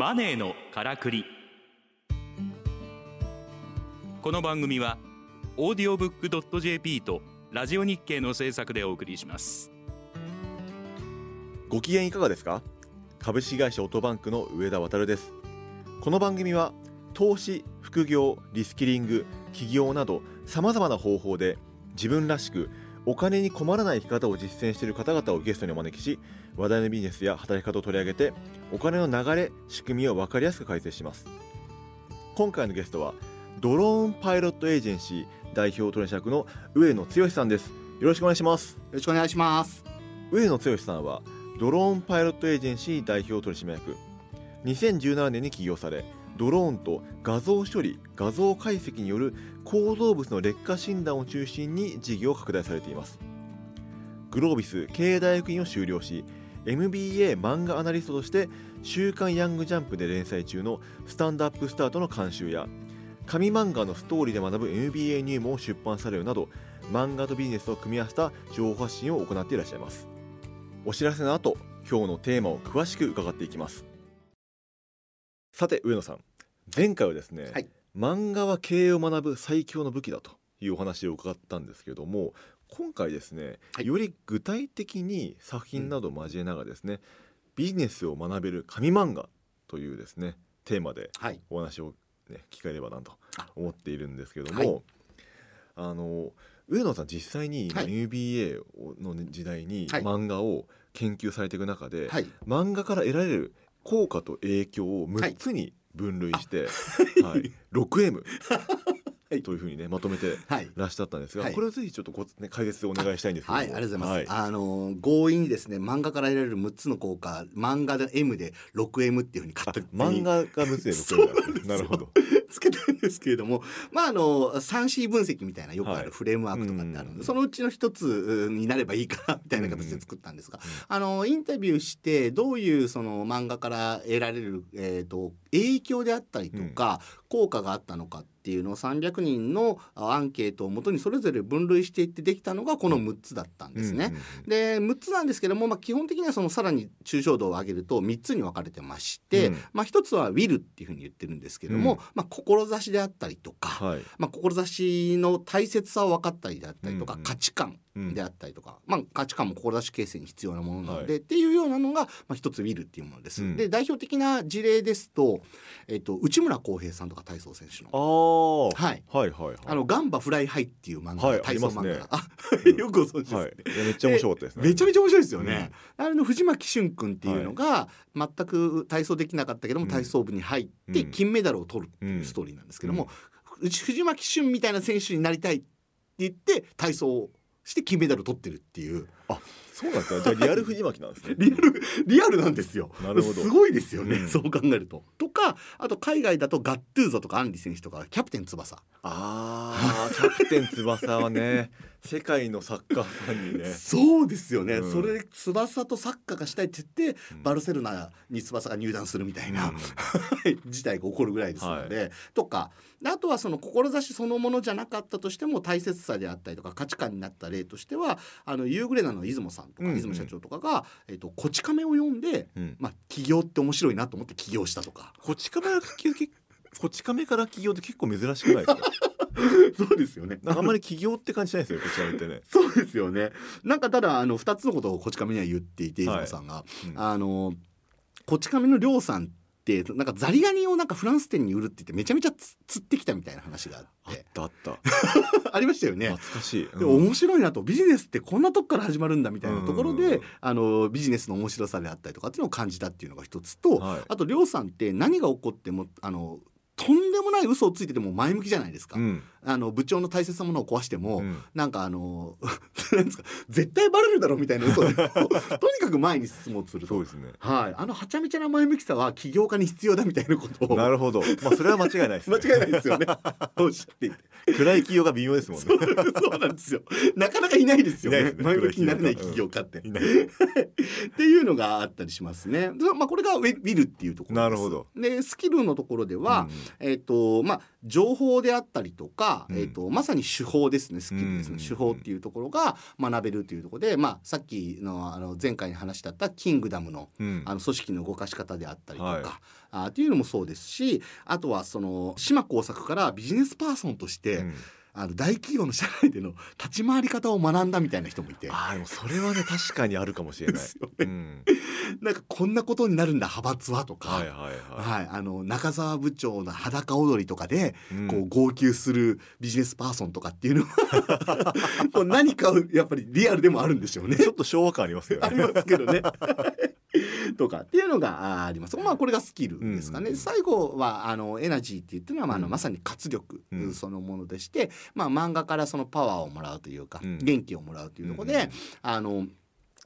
マネーのからくり。この番組はオーディオブックドット JP とラジオ日経の制作でお送りします。ご機嫌いかがですか？株式会社オートバンクの上田渉です。この番組は投資副業リスキリング起業などさまざまな方法で自分らしくお金に困らない生き方を実践している方々をゲストにお招きし話題のビジネスや働き方を取り上げてお金の流れ仕組みを分かりやすく解説します。今回のゲストはドローンパイロットエージェンシー代表取締役の上野剛さんです。よろしくお願いします。よろしくお願いします。上野剛さんはドローンパイロットエージェンシー代表取締役。2017年に起業されドローンと画像処理画像解析による構造物の劣化診断を中心に事業を拡大されています。グロービス経営大学院を修了し MBA 漫画アナリストとして「週刊ヤングジャンプ」で連載中の「スタンドアップスタート」の監修や紙漫画のストーリーで学ぶ MBA 入門を出版されるなど漫画とビジネスを組み合わせた情報発信を行っていらっしゃいます。お知らせの後今日のテーマを詳しく伺っていきます。さて上野さん。前回はですね、はい。漫画は経営を学ぶ最強の武器だというお話を伺ったんですけども今回ですね、はい。より具体的に作品などを交えながらですね、ビジネスを学べる紙漫画というですねテーマではい。お話を、ね、聞かれればなとあ。思っているんですけども、はい。あの上野さん実際にはい。MBA の時代にはい。漫画を研究されていく中で、はい。漫画から得られる効果と影響を6つに分類して、はい。6M はいというふうにねまとめてはい。らっしゃったんですが、はい。これをぜひちょっとご、ね、解説をお願いしたいんですけども。はい、ありがとうございます。はあの強引にですね、漫画から得られる6つの効果、漫画で M で 6M っていうふうにあ勝手漫に画が6つでそう6ななるほど。つけたんですけれども、まああの 3C 分析みたいなよくあはい。るフレームワークとかってあるので、うん。そのうちの一つになればいいかなみたいな形で作ったんですが、ん。あのインタビューしてどういうその漫画から得られるえっ、と影響であったりとか、効果があったのかっていうのを300人のアンケートをもとにそれぞれ分類していってできたのがこの6つだったんですね。で6つなんですけども、まあ、基本的にはそのさらに抽象度を上げると3つに分かれてまして、うん。まあ、1つは「ウィル」っていうふうに言ってるんですけども、うん。まあ、志であったりとか、はい。まあ、志の大切さを分かったりであったりとか、うんうん。価値観うんであったりとか、まあ、価値観も志形成に必要なものなので、はい。っていうようなのが、まあ、一つウィルっていうものです。うん。で代表的な事例ですと、えっと、内村航平さんとか体操選手の。はい。はいはいはい。あのガンバ Fly high っていう漫画、はい体操漫画。あね。よくご存知ですね。はい、めっちゃ面白かったですね。めちゃめちゃ面白いですよね。あれの藤巻駿君っていうのが、全く体操できなかったけども、うん。体操部に入ってうん。金メダルを取るっていうストーリーなんですけども、うち藤巻駿みたいな選手になりたいって言って体操をして金メダルを取ってるっていう。そうなんですか。じゃあリアル藤巻なんですね。リアルリアルなんですよ。なるほどすごいですよね、うんそう考えると。とかあと海外だとガットゥーゾとかアンリ選手とかキャプテン翼ああ、キャプテン翼はね、世界のサッカーファンにね。そうですよね、うんそれで翼とサッカーがしたいって言って、うんバルセロナに翼が入団するみたいな、事態が起こるぐらいですので、とかあとはその志そのものじゃなかったとしても大切さであったりとか価値観になった例としてはあのユーグレナの出雲さんとか、うんうん出雲社長とかが「えっとこち亀」を読んで、うん。まあ、起業って面白いなと思って起業したとかこち亀から起業け こち亀から起業って結構珍しくないですか？そうですよね。あんまり起業って感じしないですよ。こち亀ってね。そうですよね。なんかただあの2つのことをこち亀には言っていて、出雲さんが。うんあのこち亀の亮さんってなんかザリガニをなんかフランス店に売るって言ってめちゃめちゃつ釣ってきたみたいな話がああっってたあった。ありましたよね懐。かしい。で面白いなとビジネスってこんなとこから始まるんだみたいなところで、うんうんうんあのビジネスの面白さであったりとかっていうのを感じたっていうのが一つと、はいあと亮さんって何が起こってもあのとんでもない嘘をついてても前向きじゃないですか。うん。あの部長の大切なものを壊しても、うんなんかあのなんですか？絶対バレるだろうみたいな嘘で とにかく前に進もうとするとそうですね。はい、あのはちゃめちゃな前向きさは起業家に必要だみたいなことをなるほど。まあそれは間違いないです、間ね。違いないですよね。おっしゃっていて。暗い起業が微妙ですもんね。そうなんですよ。なかなかいないですよね。いないですね前向きになれない起業家って。いないっていうのがあったりしますね。でまあこれがウィルっていうところです。なるほど。でスキルのところでは、えっ、とまあ情報であったりとか、うんえー、とまさに手法ですねスキルですね、うん手法っていうところが学べるというところで、まあ、さっきのあの前回に話したったキングダムのうん。あの組織の動かし方であったりとか、はい。あっていうのもそうですしあとはその島耕作からビジネスパーソンとして、うんあの大企業の社内での立ち回り方を学んだみたいな人もいてああでもそれはね確かにあるかもしれないうん、なんかこんなことになるんだ派閥はとか。はいはいははい、あの中澤部長の裸踊りとかでい、うんこう号泣するビジネスパーソンとかっていうのは もう何かやっぱりリアルでもあるんでしょうね。ちょっと昭和感ありますよ あねりますけどね。とかっていうのがああります。まあこれがスキルですかね。うん最後はあのエナジーって言ってるのは、まあ、あのうん。まさに活力うん。そのものでして、まあ漫画からそのパワーをもらうというか、うん。元気をもらうというところで、うん。あの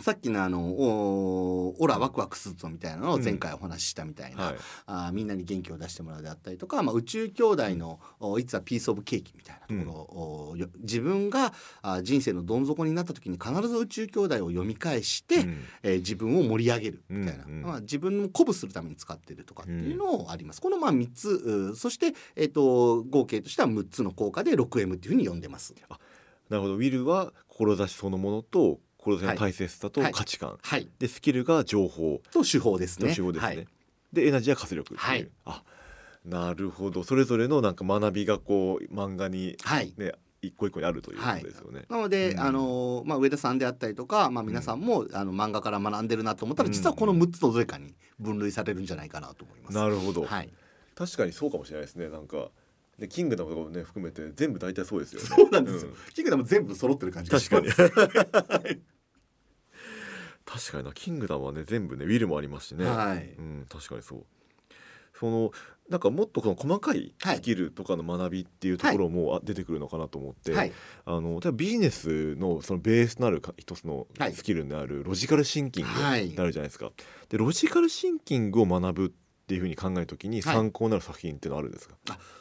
さっきのあのおーオラワクワクするぞみたいなのを前回お話ししたみたいな、はい。あーみんなに元気を出してもらうであったりとか、まあ、宇宙兄弟の「お It's a piece of cake」みたいなところを、およ自分があー人生のどん底になった時に必ず宇宙兄弟を読み返して、うん。えー自分を盛り上げるみたいな、うんうんまあ、自分を鼓舞するために使ってるとかっていうのをあります。このまあ3つうーそして、えー、と合計としては6つの効果で 6M っていうふうに呼んでます。なるほど。ウィルは志そのものと志の大切さとはい。価値観、はい、でスキルが情報。と手法ですのね。手法ですね、はい。でエナジーは活力っていう、はい。あなるほど。それぞれのなんか学びがこう漫画にはい。ね一個一個にあるということですよね、なので、うん。あのまあ、上田さんであったりとか、まあ、皆さんも、あの漫画から学んでるなと思ったらうん。実はこの6つのどれかに分類されるんじゃないかなと思います。なるほど、はい、確かにそうかもしれないですね。なんかでキングダムとかもね含めて全部大体そうですよね。そうなんですよ。ん。キングダム全部揃ってる感じがし確ます。かに 確かになキングダムはね全部ねウィルもありますしね、はい。うん、確かにそう。そのなんかもっとこの細かいはい。スキルとかの学びっていうところもあ出てくるのかなと思って、はい、あの例えばビジネスのそのベースとなるか一つのはい。スキルになるロジカルシンキングはい。になるじゃないですか。でロジカルシンキングを学ぶっていうふうに考えるときにはい。参考になる作品っていうのはあるんですか、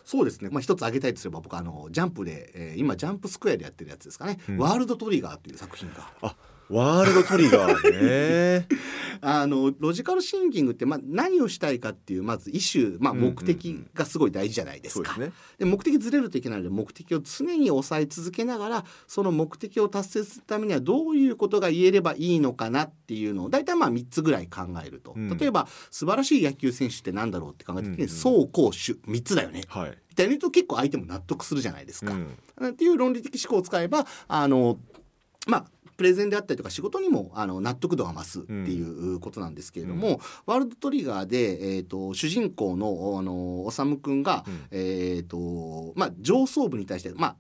そうですね。まあ一つ挙げたいとすれば僕あのジャンプで、えー今ジャンプスクエアでやってるやつですかね。うん。ワールドトリガーという作品が。ワールドトリガーね。あのロジカルシンキングって、まあ、何をしたいかっていうまずイシュー、まあ、目的がすごい大事じゃないですか。で目的ずれるといけないので目的を常に抑え続けながらその目的を達成するためにはどういうことが言えればいいのかなっていうのを大体まあ3つぐらい考えると、うん。例えば素晴らしい野球選手って何だろうって考えた時にうん。うん走攻守3つだよね。はい。みたいな言うと結構相手も納得するじゃないですか。うん。っていう論理的思考を使えばあのまあプレゼンであったりとか仕事にもあの納得度が増すっていうことなんですけれども、ワールドトリガーで、えー、と主人公のあの修君が、うん。えーとまあ、上層部に対して、まあ、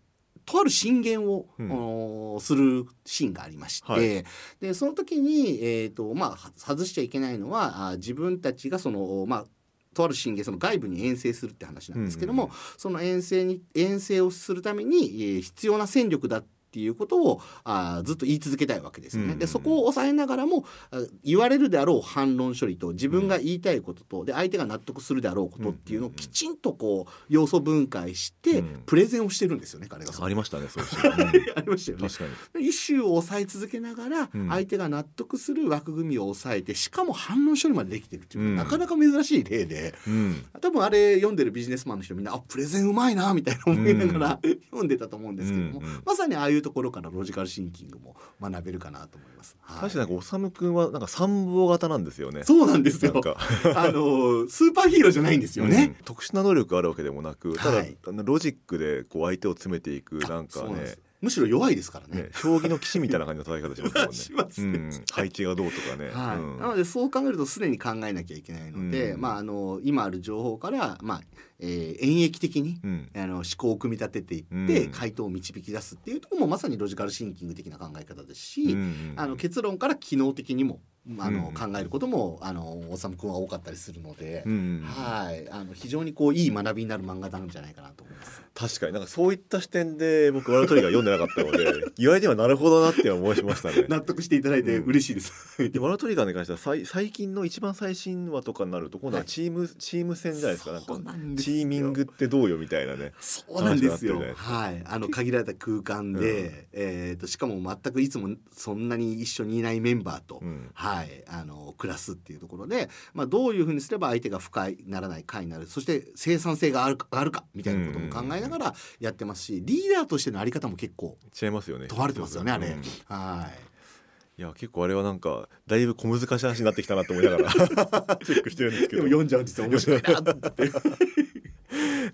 とある進言を、うん。するシーンがありまして、はい。でその時に、えーとまあ、は外しちゃいけないのはあ自分たちがその、まあ、とある進言その外部に遠征するって話なんですけども、うん。うんその遠征に遠征をするために、えー必要な戦力だっていうことをあーずっと言い続けたいわけですよね。でそこを抑えながらもあ言われるであろう反論処理と自分が言いたいこととで相手が納得するであろうことっていうのをきちんとこう要素分解してうんプレゼンをしてるんですよね彼がありましたねそういうシーン、うんありましたよね。確かに。イシューを抑え続けながらうん相手が納得する枠組みを抑えてしかも反論処理までできてるっていうなかなか珍しい例で。うん。多分あれ読んでるビジネスマンの人みんなあプレゼンうまいなみたいな思いながら、読んでたと思うんですけども、まさにああいうところからロジカルシンキングも学べるかなと思います。はい。確かになんか修君はなんか参謀型なんですよね。そうなんですよ。あのスーパーヒーローじゃないんですよね。うん。特殊な能力があるわけでもなくただ、はい。ロジックでこう相手を詰めていくなんかねむしろ弱いですからね。ね将棋の棋士みたいな感じの戦い方しますもんね。ねうん、配置がどうとかね。はい。うん。なのでそう考えるとすでに考えなきゃいけないので、うん。まあ、あの今ある情報から、まあえー演繹的にうん。あの思考を組み立てていって、うん。回答を導き出すっていうところもまさにロジカルシンキング的な考え方ですし、うん。あの結論から機能的にもあの、うん。考えることもあの修君は多かったりするので、うん。はい。あの非常にこういい学びになる漫画なんじゃないかなと思います。確かに。なんかそういった視点で僕ワールドトリガー読んでなかったので言われてはなるほどなって思いましたね。納得していただいて嬉しいです。でワールドトリガーに関しては最最近の一番最新話とかになると今度はチーム、チーム戦じゃないですか。なんかチーミングってどうよみたいなね。そうなんですよ。はい、あの限られた空間で、えっ、としかも全くいつもそんなに一緒にいないメンバーと、うん。ははい、あの暮らすっていうところで、まあ、どういうふうにすれば相手が不快にならない快になるそして生産性があるかあるかみたいなことも考えながらやってますしリーダーとしてのあり方も結構違いますよね。問われてますよねあれ。うん。はい。いや結構あれはなんかだいぶ小難しい話になってきたなと思いながら チェックしてるんですけど。読んじゃうんですよ。面白いなって。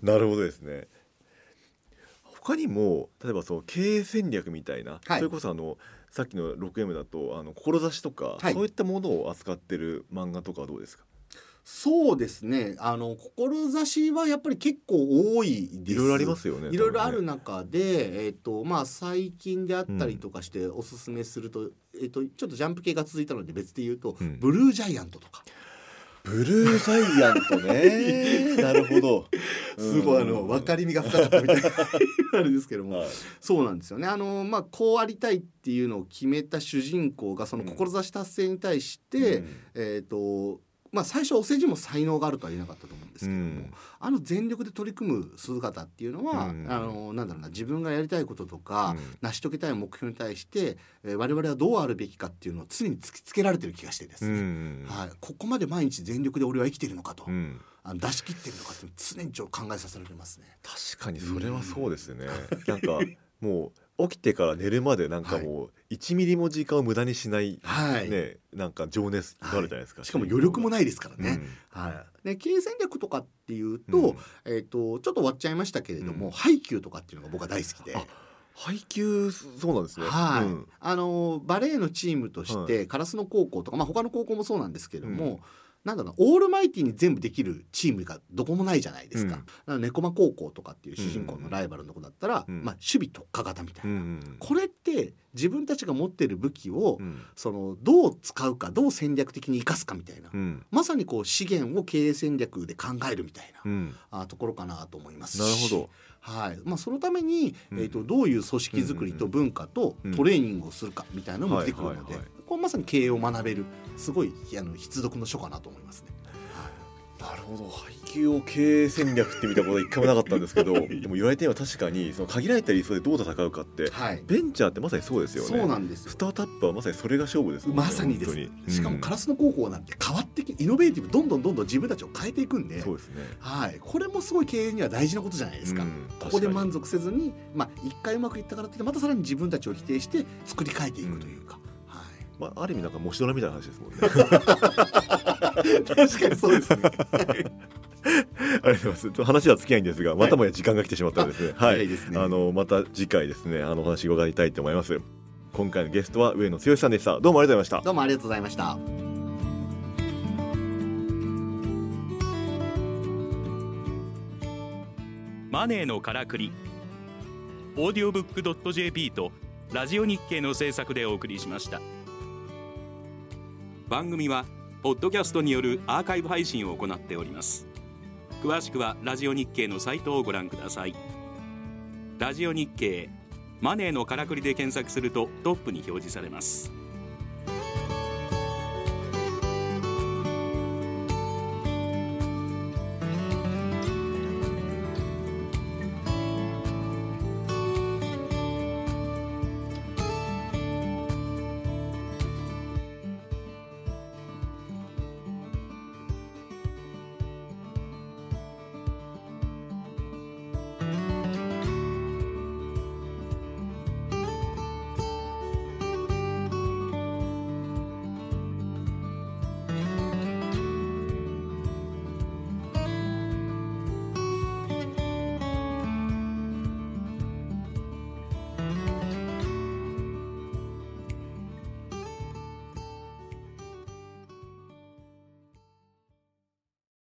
なるほどですね他にも例えばその経営戦略みたいな、はい。それこそあのさっきの 6M だとあの志とか、はい。そういったものを扱ってる漫画とかはどうですか？そうですね。あの志はやっぱり結構多いです。いろいろありますよねいろいろある中で、えっとまあ、最近であったりとかしておすすめすると,、えっとちょっとジャンプ系が続いたので別で言うと、うん。ブルージャイアントとか。ブルージャイアントね。なるほどすごいあの分かりみが深かったみたいな。あれですけども、はい。そうなんですよね。あの、まあ、こうありたいっていうのを決めた主人公がその志達成に対して、うん。えっ、とまあ最初お世辞も才能があるとは言えなかったと思うんですけども、うん。あの全力で取り組む姿っていうのは、うん。あのなんだろうな自分がやりたいこととか、うん。成し遂げたい目標に対して、えー我々はどうあるべきかっていうのを常に突きつけられてる気がしてですうね、んはい、ここまで毎日全力で俺は生きてるのかと、うん。あの出し切ってるのかって常にちょっと考えさせられますね。確かにそれはそうですね、なんかもう起きてから寝るまでなんかもう1ミリも時間を無駄にしない、はい。ねなんか情熱があるじゃないですか、しかも余力もないですからね。うん。はい、で経営戦略とかっていうと,、うん。えー、とちょっと終わっちゃいましたけれども、うん。ハイキューとかっていうのが僕は大好きで。あ配給そうなんですね。はい、うん。あのバレーのチームとして、烏野高校とか、まあ、他の高校もそうなんですけども、うんなんだろうなオールマイティに全部できるチームがどこもないじゃないですか。うん。猫間高校とかっていう主人公のライバルの子だったら、うん。まあ、守備特化型みたいな、うんうんこれって自分たちが持ってる武器を、うん。そのどう使うかどう戦略的に生かすかみたいな、うん。まさにこう資源を経営戦略で考えるみたいな、うん。あところかなと思いますし。なるほど。はい。まあ、そのために、うん。えー、とどういう組織づくりと文化とうん。トレーニングをするかみたいなのも出てくるのでこれまさに経営を学べる。すごいあの必読の書かなと思いますね。なるほど。配給を経営戦略って見たことは一回もなかったんですけど でも言われてみれば確かにその限られたリソースでどう戦うかってはい、ベンチャーってまさにそうですよね。そうなんですよ。スタートアップはまさにそれが勝負ですねまさにです。しかもうん。烏野高校なんて変わってきイノベーティブどんどんどんどん自分たちを変えていくんでそうですね。はい、これもすごい経営には大事なことじゃないですか。うん。ここで満足せずに、まあ、一回うまくいったからってまたさらに自分たちを否定して作り変えていくというか、はい、まあある意味なんかもしドラみたいな話ですもんね。確かにそうですね。ありがとうございます。ちょっと話は尽きないんですが、またもや時間が来てしまったのでですね。はい。あのまた次回ですね、あのお話伺いたいと思います。今回のゲストは上野剛さんでした。どうもありがとうございました。どうもありがとうございました。マネーのからくりオーディオブック .jp とラジオ日経の制作でお送りしました番組はポッドキャストによるアーカイブ配信を行っております。詳しくはラジオ日経のサイトをご覧ください。ラジオ日経マネーのからくりで検索するとトップに表示されます。